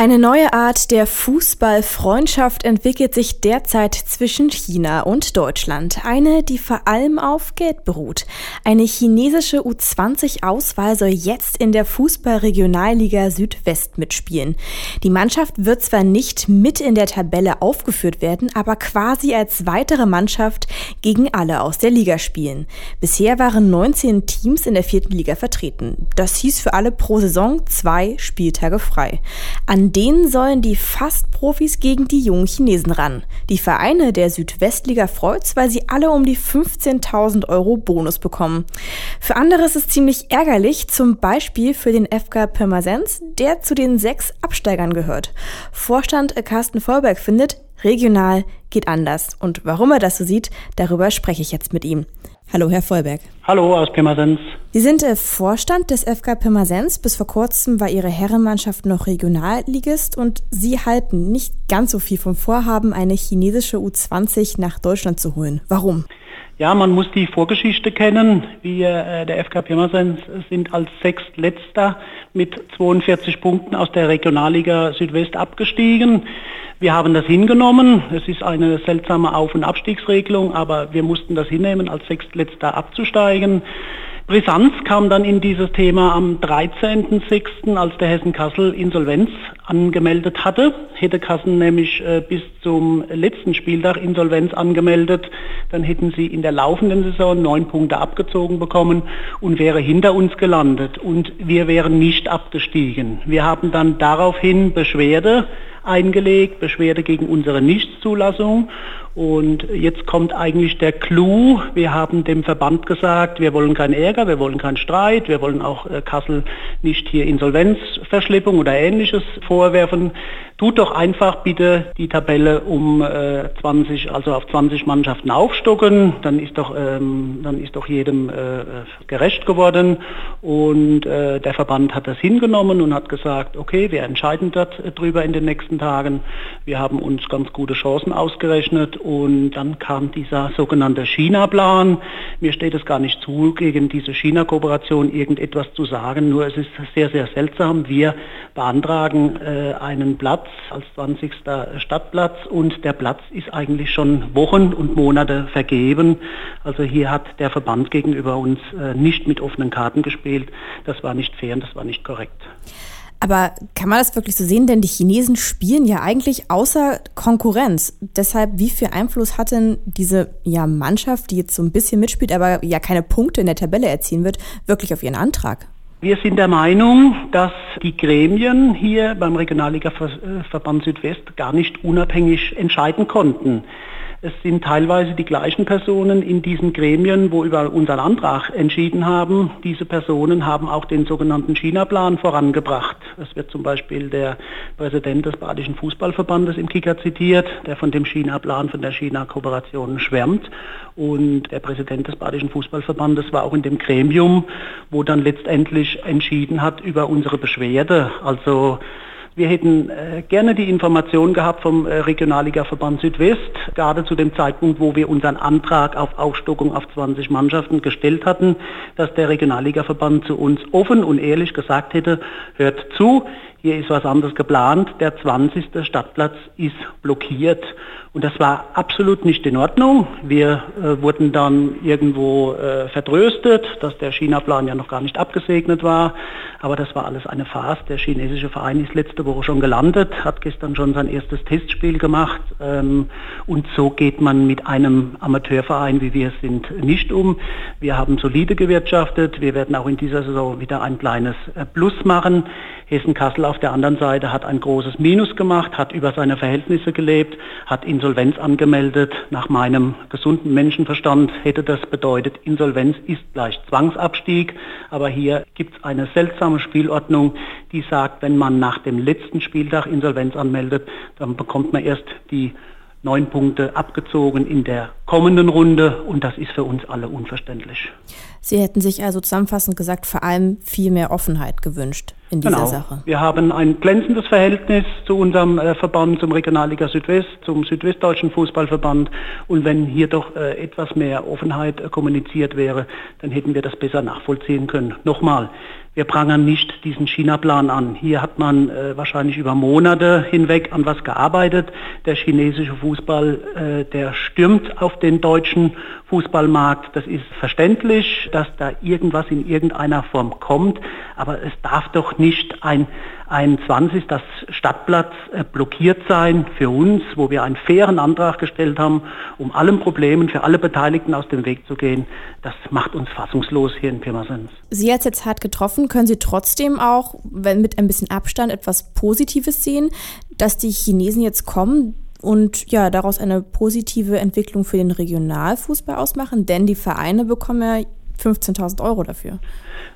Eine neue Art der Fußballfreundschaft entwickelt sich derzeit zwischen China und Deutschland. Eine, die vor allem auf Geld beruht. Eine chinesische U20-Auswahl soll jetzt in der Fußballregionalliga Südwest mitspielen. Die Mannschaft wird zwar nicht mit in der Tabelle aufgeführt werden, aber quasi als weitere Mannschaft gegen alle aus der Liga spielen. Bisher waren 19 Teams in der vierten Liga vertreten. Das hieß für alle pro Saison zwei Spieltage frei. An denen sollen die Fast-Profis gegen die jungen Chinesen ran. Die Vereine der Südwestliga freut's, weil sie alle um die 15.000 Euro Bonus bekommen. Für andere ist es ziemlich ärgerlich, zum Beispiel für den FK Pirmasens, der zu den sechs Absteigern gehört. Vorstand Carsten Vollberg findet, regional geht anders. Und warum er das so sieht, darüber spreche ich jetzt mit ihm. Hallo, Herr Vollberg. Hallo aus Pirmasens. Sie sind äh, Vorstand des FK Pirmasens. Bis vor kurzem war Ihre Herrenmannschaft noch Regionalligist und Sie halten nicht ganz so viel vom Vorhaben, eine chinesische U20 nach Deutschland zu holen. Warum? Ja, man muss die Vorgeschichte kennen. Wir, äh, der FK Pirmasens, sind als Sechstletzter mit 42 Punkten aus der Regionalliga Südwest abgestiegen. Wir haben das hingenommen. Es ist eine seltsame Auf- und Abstiegsregelung, aber wir mussten das hinnehmen, als Sechstletzter abzusteigen. Brisanz kam dann in dieses Thema am 13.06., als der Hessen Kassel Insolvenz angemeldet hatte. Hätte Kassel nämlich äh, bis zum letzten Spieltag Insolvenz angemeldet, dann hätten sie in der laufenden Saison neun Punkte abgezogen bekommen und wäre hinter uns gelandet und wir wären nicht abgestiegen. Wir haben dann daraufhin Beschwerde eingelegt, Beschwerde gegen unsere Nichtzulassung. Und jetzt kommt eigentlich der Clou. Wir haben dem Verband gesagt, wir wollen keinen Ärger, wir wollen keinen Streit, wir wollen auch äh, Kassel nicht hier Insolvenzverschleppung oder ähnliches vorwerfen. Tut doch einfach bitte die Tabelle um äh, 20, also auf 20 Mannschaften aufstocken. Dann ist doch, ähm, dann ist doch jedem äh, gerecht geworden. Und äh, der Verband hat das hingenommen und hat gesagt, okay, wir entscheiden darüber in den nächsten Tagen. Wir haben uns ganz gute Chancen ausgerechnet und dann kam dieser sogenannte China-Plan. Mir steht es gar nicht zu, gegen diese China-Kooperation irgendetwas zu sagen, nur es ist sehr, sehr seltsam. Wir beantragen äh, einen Platz als 20. Stadtplatz und der Platz ist eigentlich schon Wochen und Monate vergeben. Also hier hat der Verband gegenüber uns äh, nicht mit offenen Karten gespielt. Das war nicht fair und das war nicht korrekt. Aber kann man das wirklich so sehen? Denn die Chinesen spielen ja eigentlich außer Konkurrenz. Deshalb, wie viel Einfluss hat denn diese ja, Mannschaft, die jetzt so ein bisschen mitspielt, aber ja keine Punkte in der Tabelle erzielen wird, wirklich auf ihren Antrag? Wir sind der Meinung, dass die Gremien hier beim Regionalliga-Verband Südwest gar nicht unabhängig entscheiden konnten. Es sind teilweise die gleichen Personen in diesen Gremien, wo über unseren Antrag entschieden haben. Diese Personen haben auch den sogenannten China-Plan vorangebracht. Es wird zum Beispiel der Präsident des Badischen Fußballverbandes im Kicker zitiert, der von dem China-Plan, von der China-Kooperation schwärmt. Und der Präsident des Badischen Fußballverbandes war auch in dem Gremium, wo dann letztendlich entschieden hat über unsere Beschwerde. Also wir hätten äh, gerne die Information gehabt vom äh, Regionalligaverband Südwest, gerade zu dem Zeitpunkt, wo wir unseren Antrag auf Aufstockung auf 20 Mannschaften gestellt hatten, dass der Regionalligaverband zu uns offen und ehrlich gesagt hätte, hört zu, hier ist was anderes geplant, der 20. Stadtplatz ist blockiert. Und das war absolut nicht in Ordnung. Wir äh, wurden dann irgendwo äh, vertröstet, dass der China-Plan ja noch gar nicht abgesegnet war. Aber das war alles eine Farce. Der chinesische Verein ist letzte Woche schon gelandet, hat gestern schon sein erstes Testspiel gemacht. Ähm, und so geht man mit einem Amateurverein, wie wir es sind, nicht um. Wir haben solide gewirtschaftet. Wir werden auch in dieser Saison wieder ein kleines äh, Plus machen. Hessen-Kassel auf der anderen Seite hat ein großes Minus gemacht, hat über seine Verhältnisse gelebt, hat Insolvenz angemeldet. Nach meinem gesunden Menschenverstand hätte das bedeutet, Insolvenz ist gleich Zwangsabstieg. Aber hier gibt es eine seltsame Spielordnung, die sagt, wenn man nach dem letzten Spieltag Insolvenz anmeldet, dann bekommt man erst die neun Punkte abgezogen in der kommenden Runde und das ist für uns alle unverständlich. Sie hätten sich also zusammenfassend gesagt, vor allem viel mehr Offenheit gewünscht in dieser genau. Sache. Wir haben ein glänzendes Verhältnis zu unserem äh, Verband, zum Regionalliga Südwest, zum Südwestdeutschen Fußballverband und wenn hier doch äh, etwas mehr Offenheit äh, kommuniziert wäre, dann hätten wir das besser nachvollziehen können. Nochmal, Wir prangern nicht diesen China-Plan an. Hier hat man äh, wahrscheinlich über Monate hinweg an was gearbeitet. Der chinesische Fußball, äh, der stürmt auf den deutschen Fußballmarkt. Das ist verständlich, dass da irgendwas in irgendeiner Form kommt, aber es darf doch nicht ein, ein 20. das Stadtplatz äh, blockiert sein für uns, wo wir einen fairen Antrag gestellt haben, um allen Problemen für alle Beteiligten aus dem Weg zu gehen. Das macht uns fassungslos hier in Pirmasens. Sie als jetzt hart getroffen, können Sie trotzdem auch, wenn mit ein bisschen Abstand etwas Positives sehen, dass die Chinesen jetzt kommen und ja, daraus eine positive Entwicklung für den Regionalfußball ausmachen, denn die Vereine bekommen ja 15.000 Euro dafür.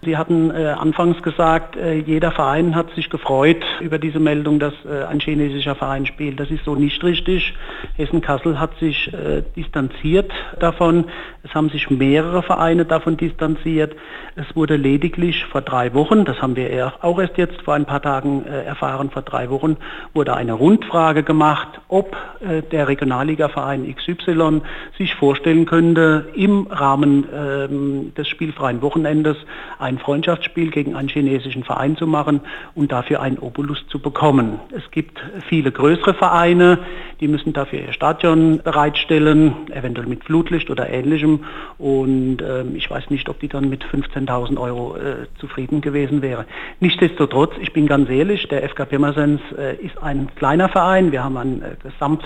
Sie hatten äh, anfangs gesagt, äh, jeder Verein hat sich gefreut über diese Meldung, dass äh, ein chinesischer Verein spielt. Das ist so nicht richtig. Hessen-Kassel hat sich äh, distanziert davon. Es haben sich mehrere Vereine davon distanziert. Es wurde lediglich vor drei Wochen, das haben wir auch erst jetzt vor ein paar Tagen äh, erfahren, vor drei Wochen wurde eine Rundfrage gemacht, ob äh, der Regionalligaverein XY sich vorstellen könnte, im Rahmen ähm, des spielfreien Wochenendes ein Freundschaftsspiel gegen einen chinesischen Verein zu machen und dafür einen Obolus zu bekommen. Es gibt viele größere Vereine, die müssen dafür ihr Stadion bereitstellen, eventuell mit Flutlicht oder ähnlichem. Und äh, ich weiß nicht, ob die dann mit 15.000 Euro äh, zufrieden gewesen wäre. Nichtsdestotrotz, ich bin ganz ehrlich, der FK Pirmasens äh, ist ein kleiner Verein. Wir haben ein äh, Gesamt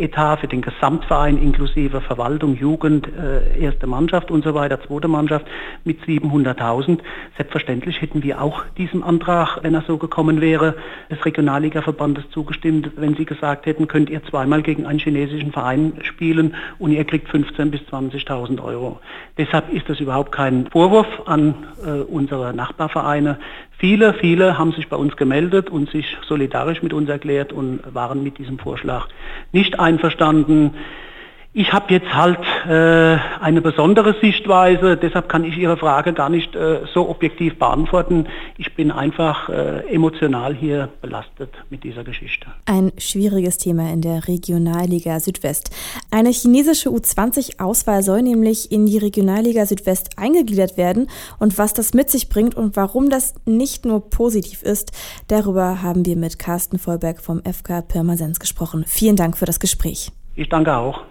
Etat für den Gesamtverein inklusive Verwaltung, Jugend, äh, erste Mannschaft und so weiter, zweite Mannschaft mit 700.000. Selbstverständlich hätten wir auch diesem Antrag, wenn er so gekommen wäre, des Regionalligaverbandes zugestimmt, wenn sie gesagt hätten, könnt ihr zweimal gegen einen chinesischen Verein spielen und ihr kriegt 15.000 bis 20.000 Euro. Deshalb ist das überhaupt kein Vorwurf an äh, unsere Nachbarvereine. Viele, viele haben sich bei uns gemeldet und sich solidarisch mit uns erklärt und waren mit diesem Vorschlag nicht einverstanden. Ich habe jetzt halt äh, eine besondere Sichtweise, deshalb kann ich Ihre Frage gar nicht äh, so objektiv beantworten. Ich bin einfach äh, emotional hier belastet mit dieser Geschichte. Ein schwieriges Thema in der Regionalliga Südwest. Eine chinesische U20-Auswahl soll nämlich in die Regionalliga Südwest eingegliedert werden. Und was das mit sich bringt und warum das nicht nur positiv ist, darüber haben wir mit Carsten Vollberg vom FK Pirmasens gesprochen. Vielen Dank für das Gespräch. Ich danke auch.